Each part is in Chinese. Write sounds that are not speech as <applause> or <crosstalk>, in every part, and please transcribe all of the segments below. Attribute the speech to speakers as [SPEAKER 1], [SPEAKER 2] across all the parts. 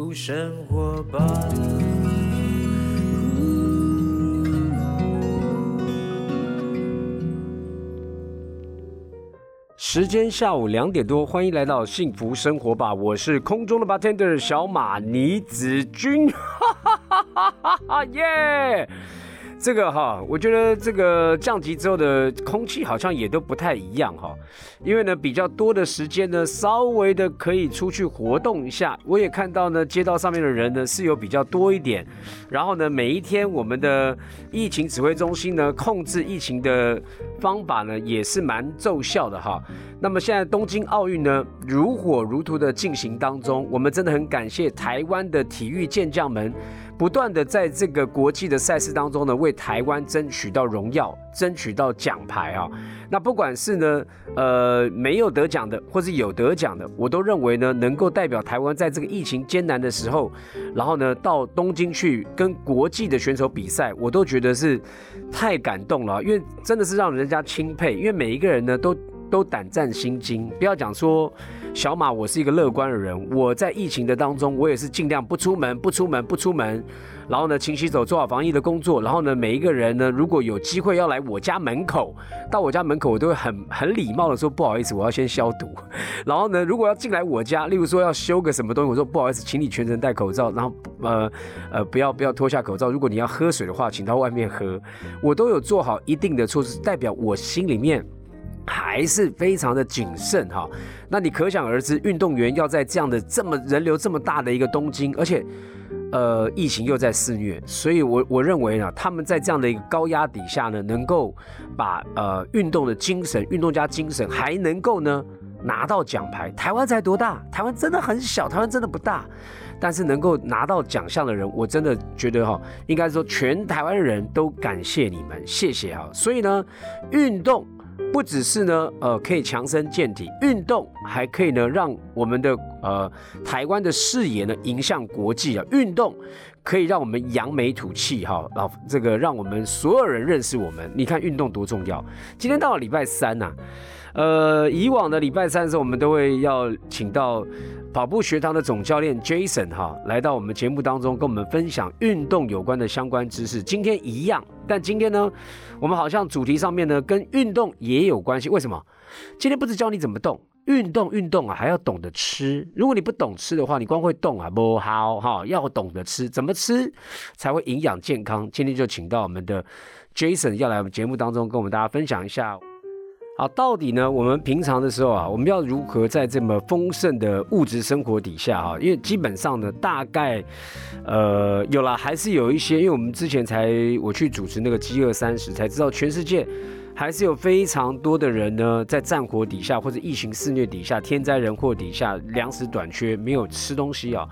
[SPEAKER 1] 福生活吧。时间下午两点多，欢迎来到幸福生活吧，我是空中的 bartender 小马倪子君，哈哈哈哈哈哈耶！这个哈，我觉得这个降级之后的空气好像也都不太一样哈，因为呢比较多的时间呢，稍微的可以出去活动一下。我也看到呢，街道上面的人呢是有比较多一点，然后呢每一天我们的疫情指挥中心呢控制疫情的方法呢也是蛮奏效的哈。那么现在东京奥运呢如火如荼的进行当中，我们真的很感谢台湾的体育健将们。不断的在这个国际的赛事当中呢，为台湾争取到荣耀，争取到奖牌啊。那不管是呢，呃，没有得奖的，或是有得奖的，我都认为呢，能够代表台湾在这个疫情艰难的时候，然后呢，到东京去跟国际的选手比赛，我都觉得是太感动了，因为真的是让人家钦佩，因为每一个人呢，都都胆战心惊，不要讲说。小马，我是一个乐观的人。我在疫情的当中，我也是尽量不出门，不出门，不出门。然后呢，勤洗手，做好防疫的工作。然后呢，每一个人呢，如果有机会要来我家门口，到我家门口，我都会很很礼貌的说不好意思，我要先消毒。然后呢，如果要进来我家，例如说要修个什么东西，我说不好意思，请你全程戴口罩。然后呃呃，不要不要脱下口罩。如果你要喝水的话，请到外面喝。我都有做好一定的措施，代表我心里面。还是非常的谨慎哈，那你可想而知，运动员要在这样的这么人流这么大的一个东京，而且，呃，疫情又在肆虐，所以我我认为呢，他们在这样的一个高压底下呢，能够把呃运动的精神、运动家精神，还能够呢拿到奖牌。台湾才多大？台湾真的很小，台湾真的不大，但是能够拿到奖项的人，我真的觉得哈，应该说全台湾人都感谢你们，谢谢哈。所以呢，运动。不只是呢，呃，可以强身健体，运动还可以呢，让我们的呃台湾的视野呢迎向国际啊。运动可以让我们扬眉吐气哈，然后这个让我们所有人认识我们。你看运动多重要。今天到了礼拜三呐，呃，以往的礼拜三的时候，我们都会要请到。跑步学堂的总教练 Jason 哈，来到我们节目当中，跟我们分享运动有关的相关知识。今天一样，但今天呢，我们好像主题上面呢，跟运动也有关系。为什么？今天不是教你怎么动，运动运动啊，还要懂得吃。如果你不懂吃的话，你光会动啊不好哈，要懂得吃，怎么吃才会营养健康？今天就请到我们的 Jason 要来我们节目当中，跟我们大家分享一下。啊，到底呢？我们平常的时候啊，我们要如何在这么丰盛的物质生活底下啊？因为基本上呢，大概，呃，有了还是有一些，因为我们之前才我去主持那个饥饿三十，才知道全世界还是有非常多的人呢，在战火底下或者疫情肆虐底下、天灾人祸底下，粮食短缺，没有吃东西啊。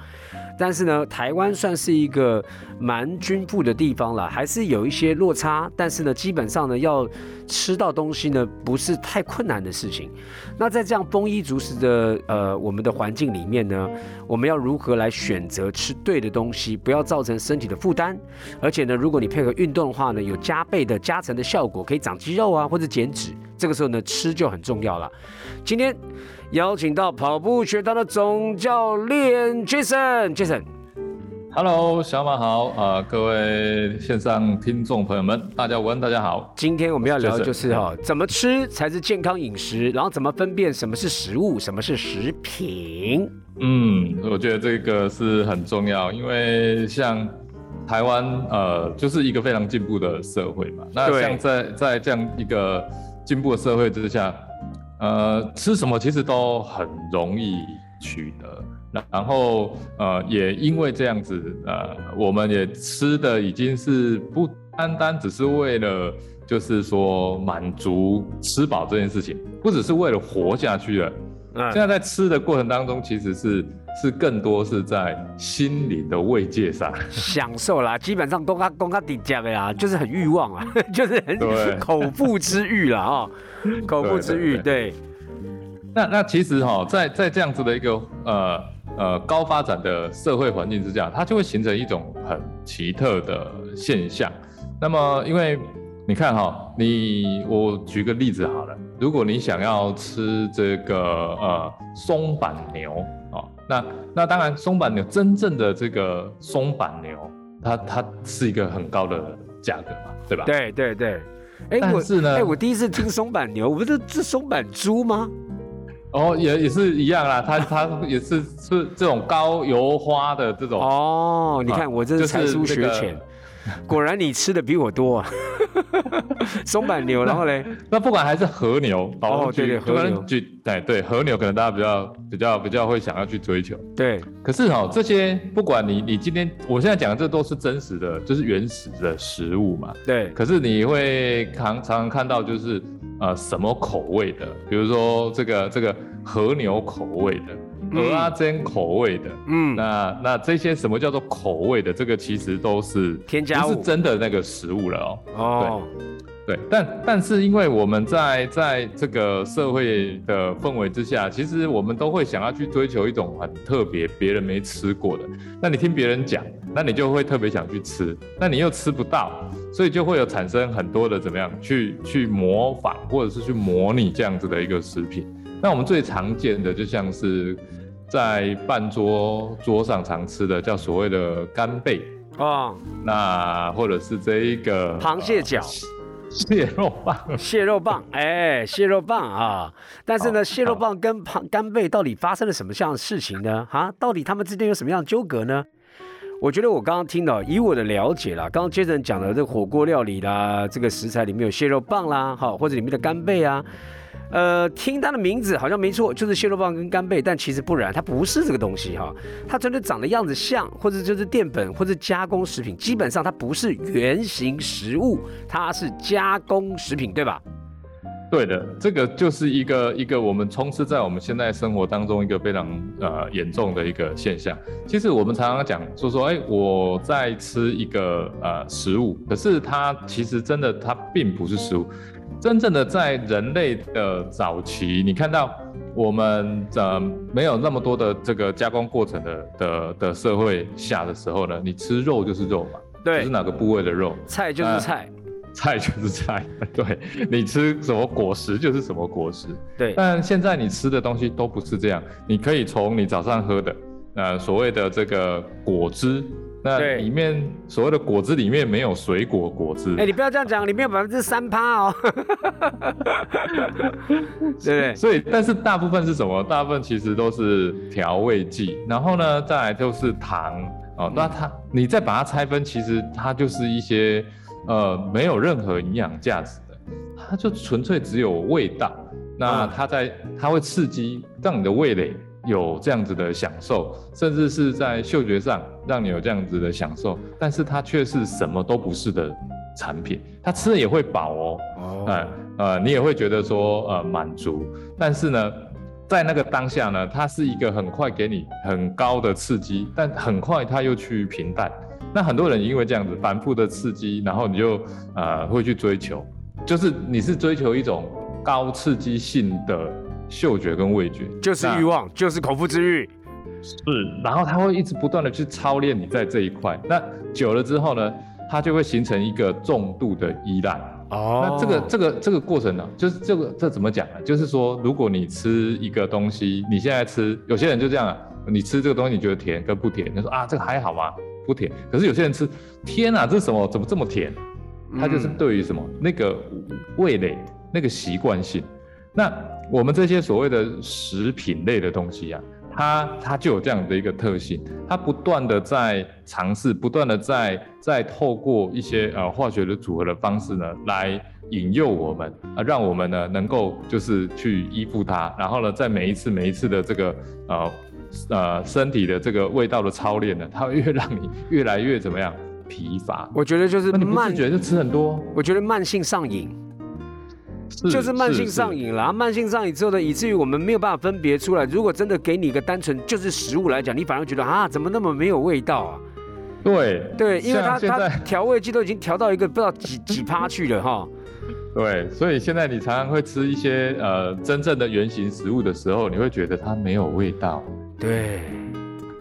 [SPEAKER 1] 但是呢，台湾算是一个蛮均富的地方了，还是有一些落差。但是呢，基本上呢，要吃到东西呢，不是太困难的事情。那在这样丰衣足食的呃我们的环境里面呢，我们要如何来选择吃对的东西，不要造成身体的负担？而且呢，如果你配合运动的话呢，有加倍的加成的效果，可以长肌肉啊，或者减脂。这个时候呢，吃就很重要了。今天。邀请到跑步学堂的总教练 Jason，Jason，Hello，
[SPEAKER 2] 小马好啊，各位线上听众朋友们，大家午安，大家好。
[SPEAKER 1] 今天我们要聊的就是哈，怎么吃才是健康饮食，然后怎么分辨什么是食物，什么是食品。
[SPEAKER 2] 嗯，我觉得这个是很重要，因为像台湾呃，就是一个非常进步的社会嘛。那像在在这样一个进步的社会之下。呃，吃什么其实都很容易取得，然后呃，也因为这样子，呃，我们也吃的已经是不单单只是为了，就是说满足吃饱这件事情，不只是为了活下去了。现在在吃的过程当中，其实是是更多是在心灵的慰藉上
[SPEAKER 1] 享受啦，基本上都他都他底价的啦，就是很欲望啊，<laughs> 就是很口腹之欲了啊。口腹之欲，对。
[SPEAKER 2] 那那其实哈，在在这样子的一个呃呃高发展的社会环境之下，它就会形成一种很奇特的现象。那么，因为你看哈，你我举个例子好了，如果你想要吃这个呃松板牛啊，那那当然，松板牛真正的这个松板牛，它它是一个很高的价格嘛，对吧？
[SPEAKER 1] 对对对。
[SPEAKER 2] 哎，但是呢，
[SPEAKER 1] 哎，我第一次听松板牛，不是是松板猪吗？
[SPEAKER 2] 哦，也也是一样啦，它它也是是这种高油花的这种。
[SPEAKER 1] 哦，你看我这是才疏学浅。果然你吃的比我多啊！<laughs> 松板牛，然后嘞，<laughs>
[SPEAKER 2] 那不管还是和牛
[SPEAKER 1] 哦，对对，和牛，
[SPEAKER 2] 对对，和牛可能大家比较比较比较会想要去追求。
[SPEAKER 1] 对，
[SPEAKER 2] 可是哈，这些不管你你今天我现在讲的这都是真实的，就是原始的食物嘛。
[SPEAKER 1] 对。
[SPEAKER 2] 可是你会常常常看到就是呃什么口味的，比如说这个这个和牛口味的。鹅阿珍口味的，嗯，那那这些什么叫做口味的？这个其实都是
[SPEAKER 1] 添加物，
[SPEAKER 2] 不是真的那个食物了哦。
[SPEAKER 1] 哦，
[SPEAKER 2] 对对，但但是因为我们在在这个社会的氛围之下，其实我们都会想要去追求一种很特别、别人没吃过的。那你听别人讲，那你就会特别想去吃，那你又吃不到，所以就会有产生很多的怎么样去去模仿或者是去模拟这样子的一个食品。那我们最常见的就像是。在半桌桌上常吃的叫所谓的干贝啊，那或者是这一个
[SPEAKER 1] 螃蟹脚、
[SPEAKER 2] 蟹肉棒、
[SPEAKER 1] 蟹肉棒，哎，蟹肉棒啊！但是呢，蟹肉棒跟螃干贝到底发生了什么样的事情呢？啊，到底他们之间有什么样的纠葛呢？我觉得我刚刚听到，以我的了解啦，刚刚杰森讲的这个火锅料理啦，这个食材里面有蟹肉棒啦，好，或者里面的干贝啊。呃，听它的名字好像没错，就是蟹肉棒跟干贝，但其实不然，它不是这个东西哈，它真的长得样子像，或者就是淀粉或者加工食品，基本上它不是原型食物，它是加工食品，对吧？
[SPEAKER 2] 对的，这个就是一个一个我们充斥在我们现在生活当中一个非常呃严重的一个现象。其实我们常常讲说说，哎，我在吃一个呃食物，可是它其实真的它并不是食物。真正的在人类的早期，你看到我们呃没有那么多的这个加工过程的的的社会下的时候呢，你吃肉就是肉嘛，
[SPEAKER 1] 对，
[SPEAKER 2] 是哪个部位的肉，
[SPEAKER 1] 菜就是菜，
[SPEAKER 2] 菜就是菜，<laughs> 对你吃什么果实就是什么果实，
[SPEAKER 1] 对。
[SPEAKER 2] 但现在你吃的东西都不是这样，你可以从你早上喝的呃所谓的这个果汁。那里面所谓的果汁里面没有水果果汁，
[SPEAKER 1] 哎，你不要这样讲，里面有百分之三趴哦。<laughs> 对，
[SPEAKER 2] 所以但是大部分是什么？大部分其实都是调味剂，然后呢，再来就是糖哦。那它你再把它拆分，其实它就是一些呃没有任何营养价值的，它就纯粹只有味道。那它在它会刺激让你的味蕾。有这样子的享受，甚至是在嗅觉上让你有这样子的享受，但是它却是什么都不是的产品。它吃了也会饱哦，哎呃，你也会觉得说呃满足，但是呢，在那个当下呢，它是一个很快给你很高的刺激，但很快它又去平淡。那很多人因为这样子反复的刺激，然后你就呃会去追求，就是你是追求一种高刺激性的。嗅觉跟味觉
[SPEAKER 1] 就是欲望，就是口腹之欲，
[SPEAKER 2] 是。然后他会一直不断的去操练你在这一块，那久了之后呢，它就会形成一个重度的依赖。哦。那这个这个这个过程呢，就是这个这怎么讲呢？就是说，如果你吃一个东西，你现在吃，有些人就这样啊，你吃这个东西你觉得甜跟不甜，他说啊这个还好吗？不甜。可是有些人吃，天哪，这是什么？怎么这么甜？他就是对于什么那个味蕾那个习惯性，那。我们这些所谓的食品类的东西啊，它它就有这样的一个特性，它不断的在尝试，不断的在在透过一些呃化学的组合的方式呢，来引诱我们啊，让我们呢能够就是去依附它，然后呢，在每一次每一次的这个呃呃身体的这个味道的操练呢，它会越让你越来越怎么样疲乏？
[SPEAKER 1] 我觉得就是慢，
[SPEAKER 2] 觉得就吃很多，
[SPEAKER 1] 我觉得慢性上瘾。就是慢性上瘾了，慢性上瘾之后呢，以至于我们没有办法分别出来。如果真的给你一个单纯就是食物来讲，你反而觉得啊，怎么那么没有味道啊？
[SPEAKER 2] 对
[SPEAKER 1] 对，因为它它调味剂都已经调到一个不知道几几趴去了哈。<laughs>
[SPEAKER 2] 对，所以现在你常常会吃一些呃真正的原型食物的时候，你会觉得它没有味道。
[SPEAKER 1] 对，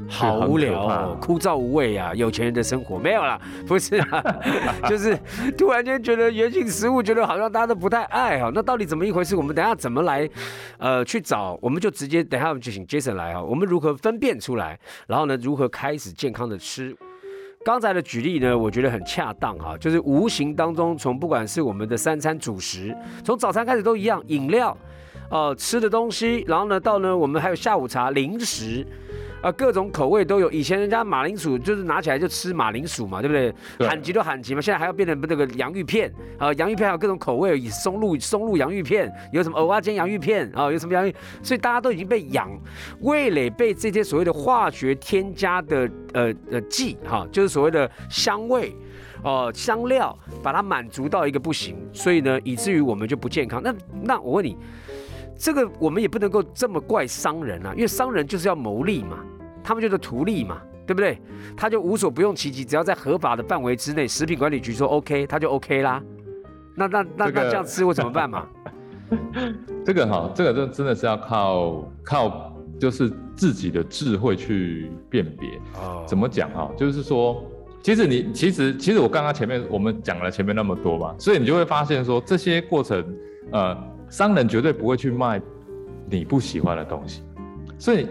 [SPEAKER 1] 好无聊哦，枯燥无味啊！有钱人的生活没有啦，<laughs> 不是啊，<laughs> 就是突然间觉得原型食物，觉得好像大家都不太爱哈。那到底怎么一回事？我们等下怎么来呃去找？我们就直接等下我们就请 Jason 来哈。我们如何分辨出来？然后呢，如何开始健康的吃？刚才的举例呢，我觉得很恰当哈，就是无形当中从不管是我们的三餐主食，从早餐开始都一样，饮料，呃，吃的东西，然后呢到呢我们还有下午茶、零食。啊，各种口味都有。以前人家马铃薯就是拿起来就吃马铃薯嘛，对不对？喊急都喊急嘛。现在还要变成那个洋芋片啊，洋芋片还有各种口味，以松露松露洋芋片，有什么蚵仔煎洋芋片啊，有什么洋芋，所以大家都已经被养，味蕾被这些所谓的化学添加的呃呃剂哈，就是所谓的香味哦香料，把它满足到一个不行，所以呢，以至于我们就不健康。那那我问你。这个我们也不能够这么怪商人啊，因为商人就是要牟利嘛，他们就是图利嘛，对不对？他就无所不用其极，只要在合法的范围之内，食品管理局说 OK，他就 OK 啦。那那那那这样吃我怎么办嘛？<laughs>
[SPEAKER 2] 这个哈，这个真真的是要靠靠，就是自己的智慧去辨别。哦。怎么讲哈？就是说，其实你其实其实我刚刚前面我们讲了前面那么多嘛，所以你就会发现说这些过程，呃。商人绝对不会去卖你不喜欢的东西，所以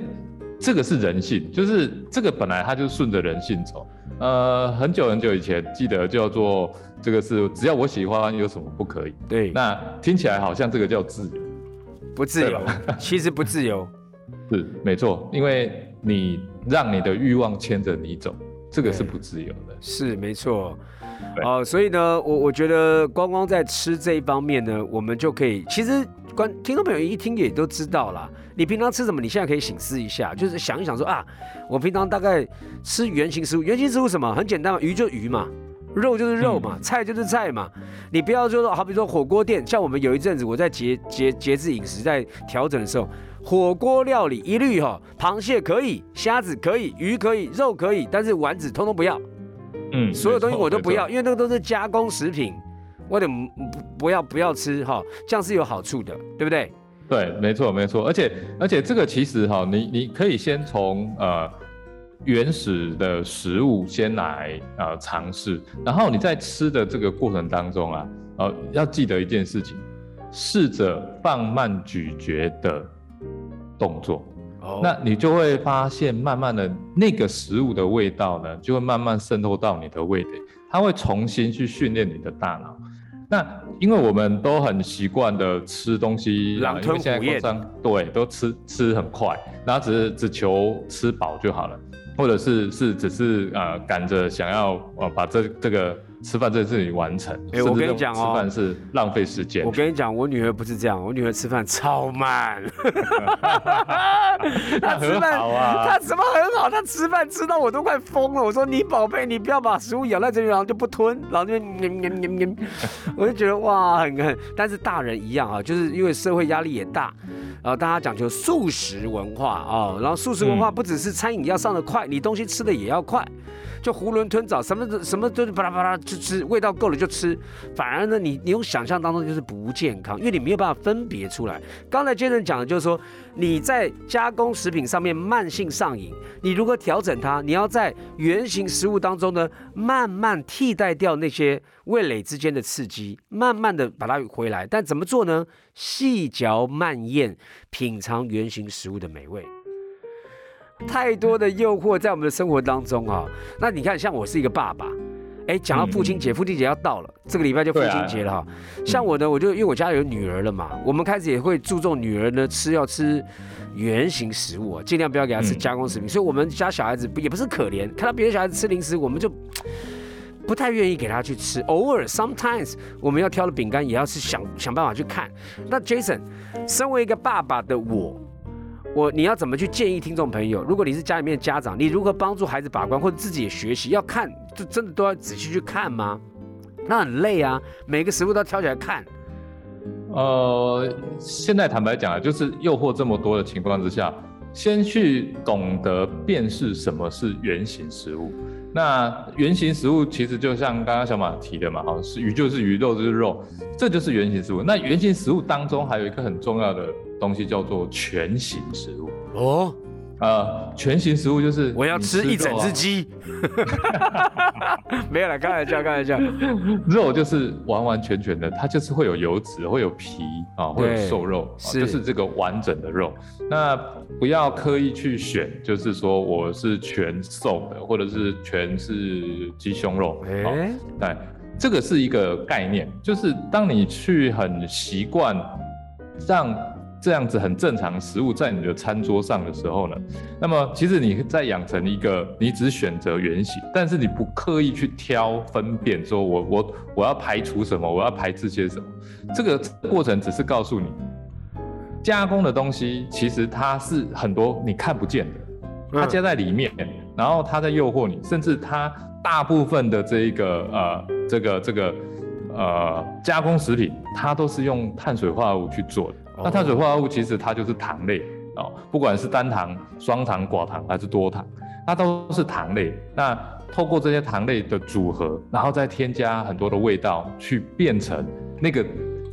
[SPEAKER 2] 这个是人性，就是这个本来它就顺着人性走。呃，很久很久以前，记得叫做这个是只要我喜欢，有什么不可以？
[SPEAKER 1] 对，
[SPEAKER 2] 那听起来好像这个叫自由，
[SPEAKER 1] 不自由，其实不自由，<laughs>
[SPEAKER 2] 是没错，因为你让你的欲望牵着你走，这个是不自由的，
[SPEAKER 1] 是没错。哦，所以呢，我我觉得光光在吃这一方面呢，我们就可以，其实观听众朋友一听也都知道啦。你平常吃什么？你现在可以醒思一下，就是想一想说啊，我平常大概吃原形食物，原形食物什么？很简单嘛，鱼就鱼嘛，肉就是肉嘛，菜就是菜嘛。你不要就说，好比说火锅店，像我们有一阵子我在节节节制饮食在调整的时候，火锅料理一律哈，螃蟹可以，虾子可以，鱼可以，肉可以，但是丸子通通不要。嗯，所有东西我都不要，因为那个都是加工食品，我得不不要不要吃哈，这样是有好处的，对不对？
[SPEAKER 2] 对，没错没错，而且而且这个其实哈，你你可以先从呃原始的食物先来呃尝试，然后你在吃的这个过程当中啊，呃要记得一件事情，试着放慢咀嚼的动作。那你就会发现，慢慢的那个食物的味道呢，就会慢慢渗透到你的味蕾，它会重新去训练你的大脑。那因为我们都很习惯的吃东西，
[SPEAKER 1] 狼吞虎咽，
[SPEAKER 2] 对，都吃吃很快，然后只是只求吃饱就好了，或者是是只是呃赶着想要呃把这这个。吃饭这件事情完成，
[SPEAKER 1] 哎，我跟你讲
[SPEAKER 2] 哦，吃饭是浪费时间。
[SPEAKER 1] 我跟你讲，我女儿不是这样，我女儿吃饭超慢。<laughs>
[SPEAKER 2] 她吃饭啊，
[SPEAKER 1] 她什么很好？她吃饭吃到我都快疯了。我说你宝贝，你不要把食物咬在这里，然后就不吞，然后就念念念念。<laughs> 我就觉得哇，很很。但是大人一样啊，就是因为社会压力也大，然后大家讲究素食文化啊，然后素食文化不只是餐饮要上的快，你东西吃的也要快。就囫囵吞枣，什么什么都是巴拉巴拉就吃，味道够了就吃。反而呢，你你用想象当中就是不健康，因为你没有办法分别出来。刚才杰森讲的就是说，你在加工食品上面慢性上瘾，你如何调整它？你要在原形食物当中呢，慢慢替代掉那些味蕾之间的刺激，慢慢的把它回来。但怎么做呢？细嚼慢咽，品尝原形食物的美味。太多的诱惑在我们的生活当中啊，那你看，像我是一个爸爸，哎，讲到父亲节，父亲节要到了，这个礼拜就父亲节了哈。像我呢，我就因为我家有女儿了嘛，我们开始也会注重女儿呢吃要吃原形食物啊，尽量不要给她吃加工食品。所以，我们家小孩子也不是可怜，看到别的小孩子吃零食，我们就不太愿意给他去吃。偶尔，sometimes 我们要挑的饼干，也要是想想办法去看。那 Jason，身为一个爸爸的我。我你要怎么去建议听众朋友？如果你是家里面的家长，你如何帮助孩子把关，或者自己也学习？要看，就真的都要仔细去看吗？那很累啊，每个食物都要挑起来看。
[SPEAKER 2] 呃，现在坦白讲啊，就是诱惑这么多的情况之下，先去懂得辨识什么是原型食物。那原型食物其实就像刚刚小马提的嘛，哈，是鱼就是鱼，肉就是肉，这就是原型食物。那原型食物当中还有一个很重要的。东西叫做全形食物哦，呃，全形食物就是
[SPEAKER 1] 我要吃一整只鸡，<laughs> 没有了，开玩笑，开玩笑。
[SPEAKER 2] 肉就是完完全全的，它就是会有油脂，会有皮啊，会有瘦肉，就是这个完整的肉。那不要刻意去选，就是说我是全瘦的，或者是全是鸡胸肉。哎，对，这个是一个概念，就是当你去很习惯让。这样子很正常，食物在你的餐桌上的时候呢，那么其实你在养成一个，你只选择原形，但是你不刻意去挑分辨，说我我我要排除什么，我要排斥些什么，这个过程只是告诉你，加工的东西其实它是很多你看不见的，它加在里面，然后它在诱惑你，甚至它大部分的这一个呃这个这个呃加工食品，它都是用碳水化合物去做的。那碳水化合物其实它就是糖类哦，不管是单糖、双糖、寡糖还是多糖，它都是糖类。那透过这些糖类的组合，然后再添加很多的味道，去变成那个。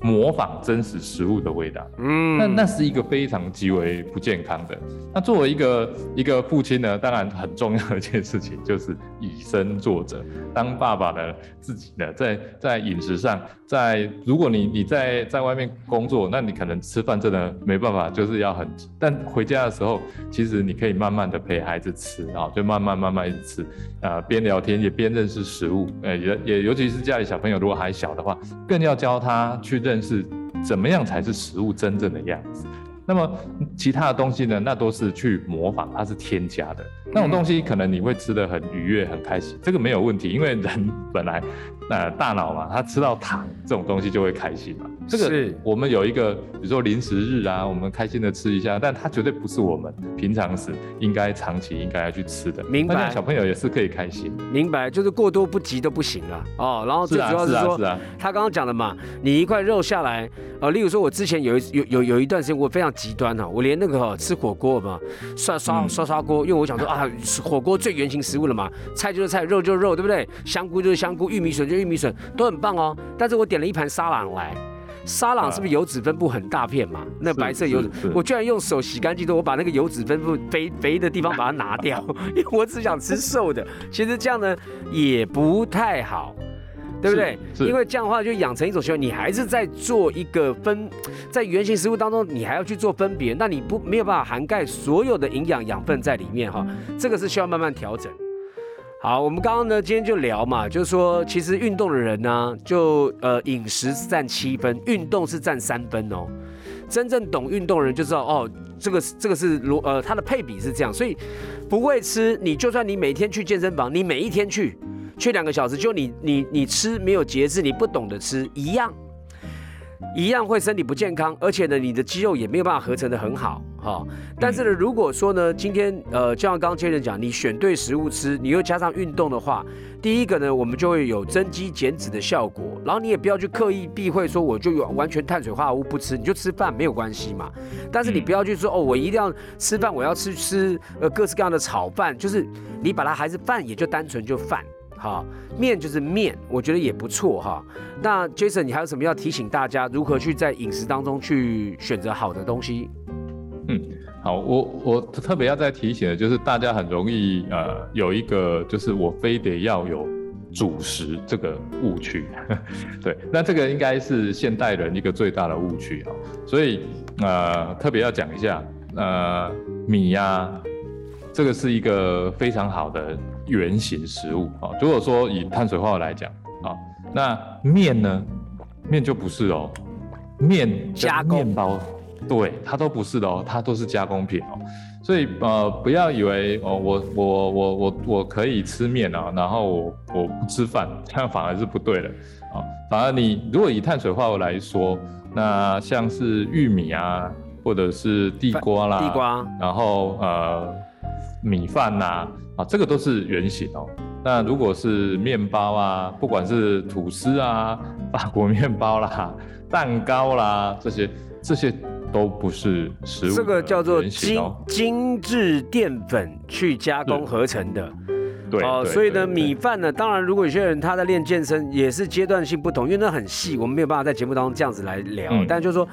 [SPEAKER 2] 模仿真实食物的味道，嗯，那那是一个非常极为不健康的。那作为一个一个父亲呢，当然很重要的一件事情就是以身作则。当爸爸呢，自己呢，在在饮食上，在如果你你在在外面工作，那你可能吃饭真的没办法，就是要很，但回家的时候，其实你可以慢慢的陪孩子吃啊，就慢慢慢慢一直吃啊，边聊天也边认识食物，呃，也也尤其是家里小朋友如果还小的话，更要教他去认。但是怎么样才是食物真正的样子？那么其他的东西呢？那都是去模仿，它是添加的那种东西，可能你会吃的很愉悦、很开心，这个没有问题，因为人本来呃大脑嘛，他吃到糖这种东西就会开心嘛。这个我们有一个，比如说零食日啊，我们开心的吃一下，但它绝对不是我们平常时应该长期应该要去吃的。
[SPEAKER 1] 明白，
[SPEAKER 2] 小朋友也是可以开心。
[SPEAKER 1] 明白，就是过多不及都不行啊哦。然后最主要是说，他刚刚讲的嘛，你一块肉下来，呃，例如说我之前有一有有有一段时间我非常极端哈，我连那个吃火锅嘛，刷刷刷刷锅，因为我想说啊，火锅最原型食物了嘛，菜就是菜，肉就是肉，对不对？香菇就是香菇，玉米笋就玉米笋，都很棒哦。但是我点了一盘沙朗来。沙朗是不是油脂分布很大片嘛？那白色油脂，我居然用手洗干净之后，我把那个油脂分布肥 <laughs> 肥的地方把它拿掉，因为我只想吃瘦的。其实这样呢也不太好，对不对？因为这样的话就养成一种习惯，你还是在做一个分，<sniffs> 在原型食物当中，你还要去做分别，那你不没有办法涵盖所有的营养养分在里面哈。这个是需要慢慢调整。好，我们刚刚呢，今天就聊嘛，就是说，其实运动的人呢，就呃，饮食是占七分，运动是占三分哦。真正懂运动的人就知道，哦，这个这个是如呃，它的配比是这样，所以不会吃，你就算你每天去健身房，你每一天去去两个小时，就你你你吃没有节制，你不懂得吃一样。一样会身体不健康，而且呢，你的肌肉也没有办法合成的很好，哈。但是呢，如果说呢，今天呃，就像刚刚千人讲，你选对食物吃，你又加上运动的话，第一个呢，我们就会有增肌减脂的效果。然后你也不要去刻意避讳说，我就有完全碳水化合物不吃，你就吃饭没有关系嘛。但是你不要去说哦，我一定要吃饭，我要吃吃呃各式各样的炒饭，就是你把它还是饭，也就单纯就饭。好，面就是面，我觉得也不错哈。那 Jason，你还有什么要提醒大家如何去在饮食当中去选择好的东西？
[SPEAKER 2] 嗯，好，我我特别要再提醒的就是大家很容易呃有一个就是我非得要有主食这个误区，<laughs> 对，那这个应该是现代人一个最大的误区哈。所以呃特别要讲一下呃米呀，这个是一个非常好的。原型食物啊，如果说以碳水化合物来讲啊，那面呢？面就不是哦，面
[SPEAKER 1] 加面
[SPEAKER 2] 包，对，它都不是的哦，它都是加工品哦。所以呃，不要以为哦，我我我我我可以吃面啊，然后我我不吃饭，<laughs> 这样反而是不对的啊。反而你如果以碳水化合物来说，那像是玉米啊，或者是地瓜啦，
[SPEAKER 1] 地瓜，
[SPEAKER 2] 然后呃米饭呐。啊，这个都是圆形哦。那如果是面包啊，不管是吐司啊、<laughs> 法国面包啦、<laughs> 蛋糕啦，这些这些都不是食物。
[SPEAKER 1] 这个叫做精精致淀粉去加工合成的。
[SPEAKER 2] 对。哦，
[SPEAKER 1] 所以呢，米饭呢，当然如果有些人他在练健身，也是阶段性不同，因为那很细，我们没有办法在节目当中这样子来聊。但就是说，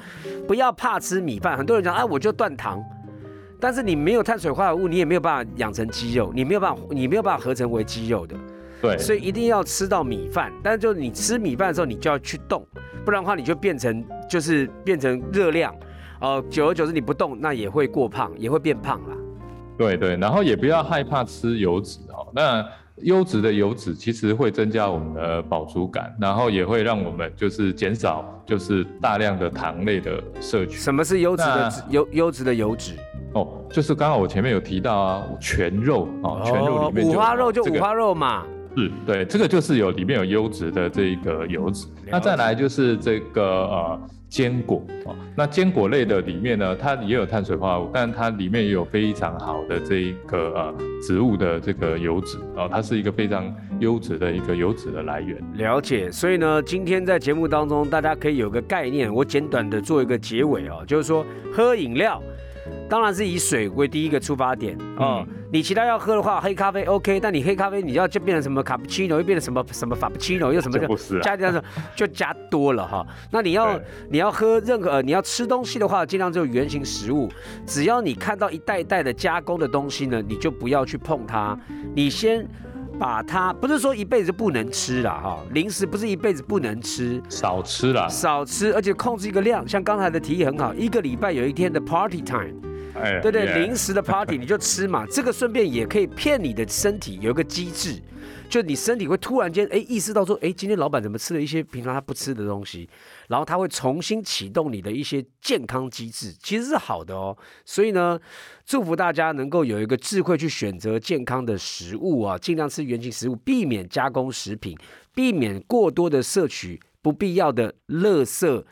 [SPEAKER 1] 不要怕吃米饭。很多人讲，哎，我就断糖。但是你没有碳水化合物，你也没有办法养成肌肉，你没有办法，你没有办法合成为肌肉的。
[SPEAKER 2] 对，
[SPEAKER 1] 所以一定要吃到米饭。但是就你吃米饭的时候，你就要去动，不然的话你就变成就是变成热量。呃，久而久之你不动，那也会过胖，也会变胖啦。
[SPEAKER 2] 对对，然后也不要害怕吃油脂哦。那优质的油脂其实会增加我们的饱足感，然后也会让我们就是减少就是大量的糖类的摄取。
[SPEAKER 1] 什么是优质的优优质的油脂？
[SPEAKER 2] 哦，就是刚好我前面有提到啊，全肉啊，全肉里面
[SPEAKER 1] 五花肉就五花肉嘛。
[SPEAKER 2] 是，对，这个就是有里面有优质的这个油脂。那再来就是这个呃。坚果哦，那坚果类的里面呢，它也有碳水化合物，但它里面也有非常好的这一个呃植物的这个油脂哦，它是一个非常优质的一个油脂的来源。
[SPEAKER 1] 了解，所以呢，今天在节目当中，大家可以有个概念，我简短的做一个结尾哦，就是说喝饮料。当然是以水为第一个出发点哦。你其他要喝的话，黑咖啡 OK，但你黑咖啡你要就变成什么卡布奇诺，又变成什么什么法布奇诺，又什么加加什就加多了哈。那你要你要喝任何你要吃东西的话，尽量就原形食物。只要你看到一袋一袋的加工的东西呢，你就不要去碰它。你先把它，不是说一辈子不能吃了哈。零食不是一辈子不能吃，
[SPEAKER 2] 少吃了，
[SPEAKER 1] 少吃，而且控制一个量。像刚才的提议很好，一个礼拜有一天的 party time。对对，零食的 party 你就吃嘛，这个顺便也可以骗你的身体有一个机制，就你身体会突然间哎意识到说，哎今天老板怎么吃了一些平常他不吃的东西，然后他会重新启动你的一些健康机制，其实是好的哦。所以呢，祝福大家能够有一个智慧去选择健康的食物啊，尽量吃原形食物，避免加工食品，避免过多的摄取不必要的垃圾。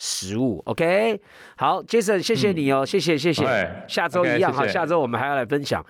[SPEAKER 1] 食物，OK，好，Jason，谢谢你哦，谢谢谢谢，下周一样哈，下周我们还要来分享。